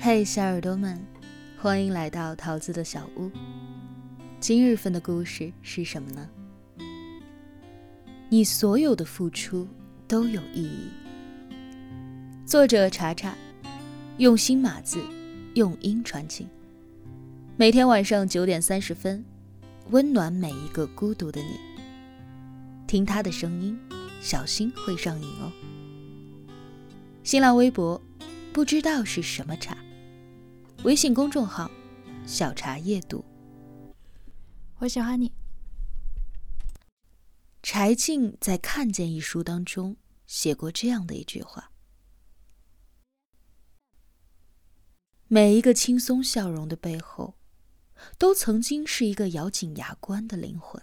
嘿，小耳朵们，欢迎来到桃子的小屋。今日份的故事是什么呢？你所有的付出都有意义。作者查查，用心码字，用音传情。每天晚上九点三十分，温暖每一个孤独的你。听他的声音，小心会上瘾哦。新浪微博。不知道是什么茶。微信公众号“小茶夜读”。我喜欢你。柴静在《看见》一书当中写过这样的一句话：“每一个轻松笑容的背后，都曾经是一个咬紧牙关的灵魂。”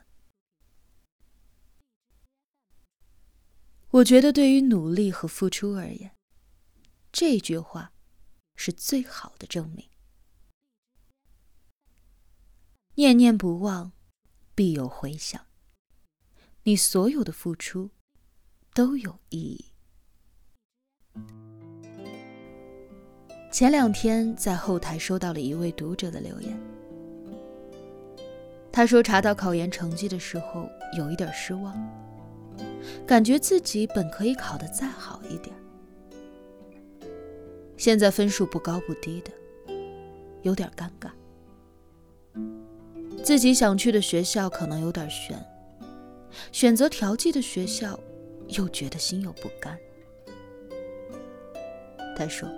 我觉得，对于努力和付出而言，这句话是最好的证明。念念不忘，必有回响。你所有的付出都有意义。前两天在后台收到了一位读者的留言，他说查到考研成绩的时候有一点失望，感觉自己本可以考得再好一点。现在分数不高不低的，有点尴尬。自己想去的学校可能有点悬，选择调剂的学校，又觉得心有不甘。他说：“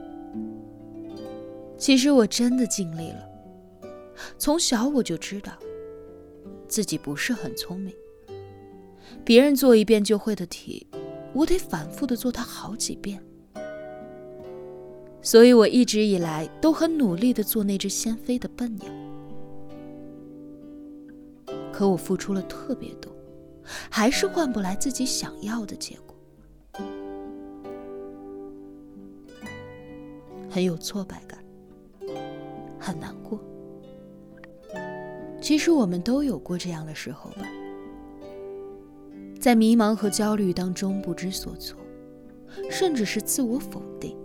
其实我真的尽力了。从小我就知道，自己不是很聪明。别人做一遍就会的题，我得反复的做它好几遍。”所以，我一直以来都很努力的做那只先飞的笨鸟。可我付出了特别多，还是换不来自己想要的结果，很有挫败感，很难过。其实我们都有过这样的时候吧，在迷茫和焦虑当中不知所措，甚至是自我否定。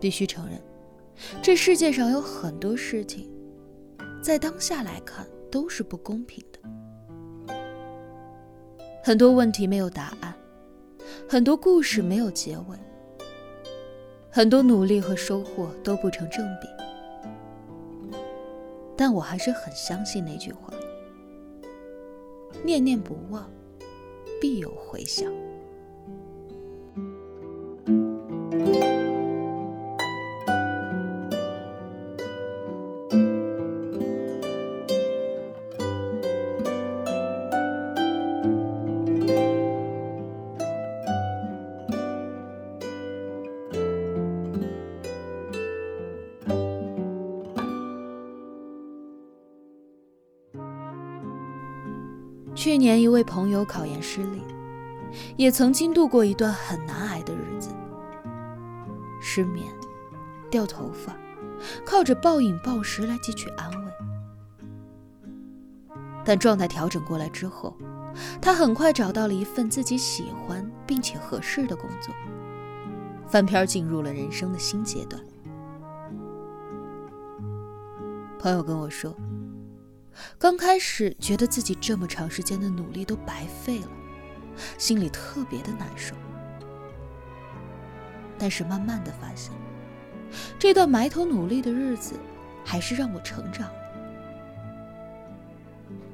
必须承认，这世界上有很多事情，在当下来看都是不公平的。很多问题没有答案，很多故事没有结尾，很多努力和收获都不成正比。但我还是很相信那句话：念念不忘，必有回响。去年，一位朋友考研失利，也曾经度过一段很难挨的日子，失眠、掉头发，靠着暴饮暴食来汲取安慰。但状态调整过来之后，他很快找到了一份自己喜欢并且合适的工作，翻篇进入了人生的新阶段。朋友跟我说。刚开始觉得自己这么长时间的努力都白费了，心里特别的难受。但是慢慢的发现，这段埋头努力的日子，还是让我成长了。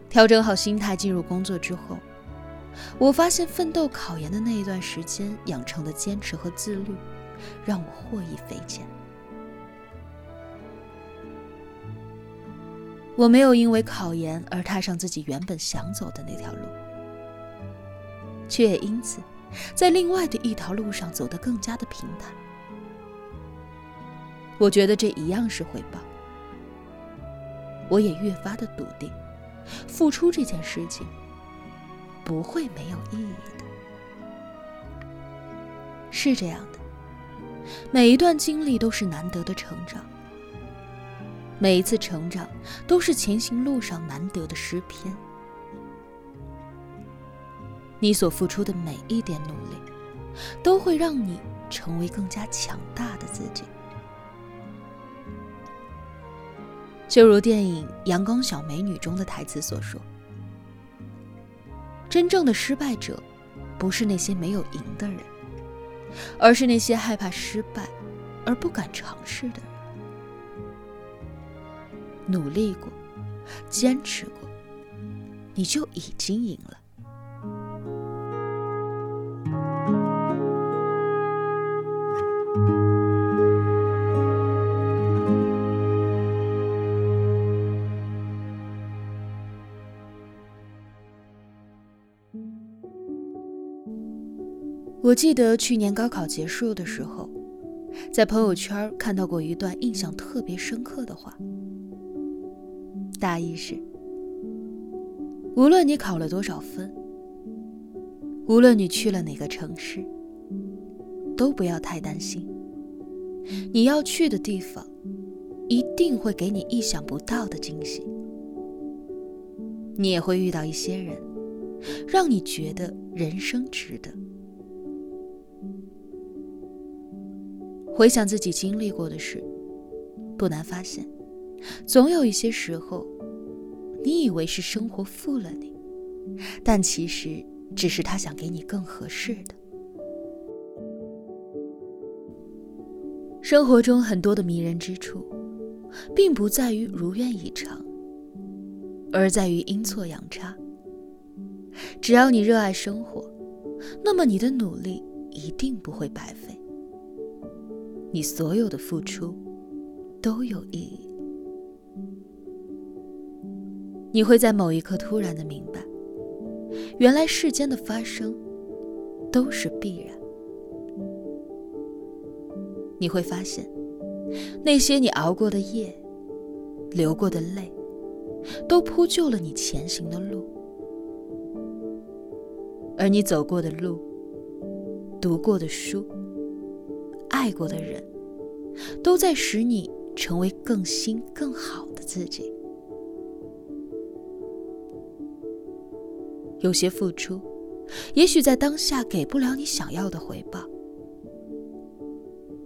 调整好心态进入工作之后，我发现奋斗考研的那一段时间养成的坚持和自律，让我获益匪浅。我没有因为考研而踏上自己原本想走的那条路，却也因此在另外的一条路上走得更加的平坦。我觉得这一样是回报，我也越发的笃定，付出这件事情不会没有意义的。是这样的，每一段经历都是难得的成长。每一次成长，都是前行路上难得的诗篇。你所付出的每一点努力，都会让你成为更加强大的自己。就如电影《阳光小美女》中的台词所说：“真正的失败者，不是那些没有赢的人，而是那些害怕失败而不敢尝试的人。努力过，坚持过，你就已经赢了。”我记得去年高考结束的时候，在朋友圈看到过一段印象特别深刻的话，大意是：无论你考了多少分，无论你去了哪个城市，都不要太担心，你要去的地方一定会给你意想不到的惊喜，你也会遇到一些人，让你觉得人生值得。回想自己经历过的事，不难发现，总有一些时候，你以为是生活负了你，但其实只是他想给你更合适的。生活中很多的迷人之处，并不在于如愿以偿，而在于阴错阳差。只要你热爱生活，那么你的努力一定不会白费。你所有的付出都有意义。你会在某一刻突然的明白，原来世间的发生都是必然。你会发现，那些你熬过的夜、流过的泪，都铺就了你前行的路。而你走过的路、读过的书。爱过的人，都在使你成为更新、更好的自己。有些付出，也许在当下给不了你想要的回报，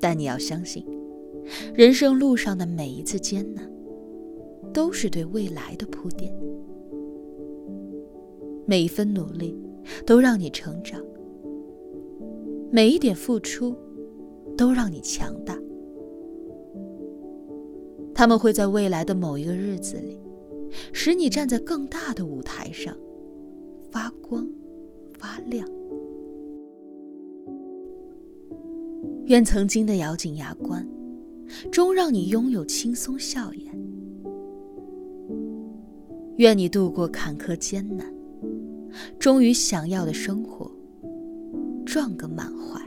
但你要相信，人生路上的每一次艰难，都是对未来的铺垫。每一分努力，都让你成长；每一点付出。都让你强大，他们会在未来的某一个日子里，使你站在更大的舞台上，发光发亮。愿曾经的咬紧牙关，终让你拥有轻松笑颜；愿你度过坎坷艰难，终于想要的生活撞个满怀。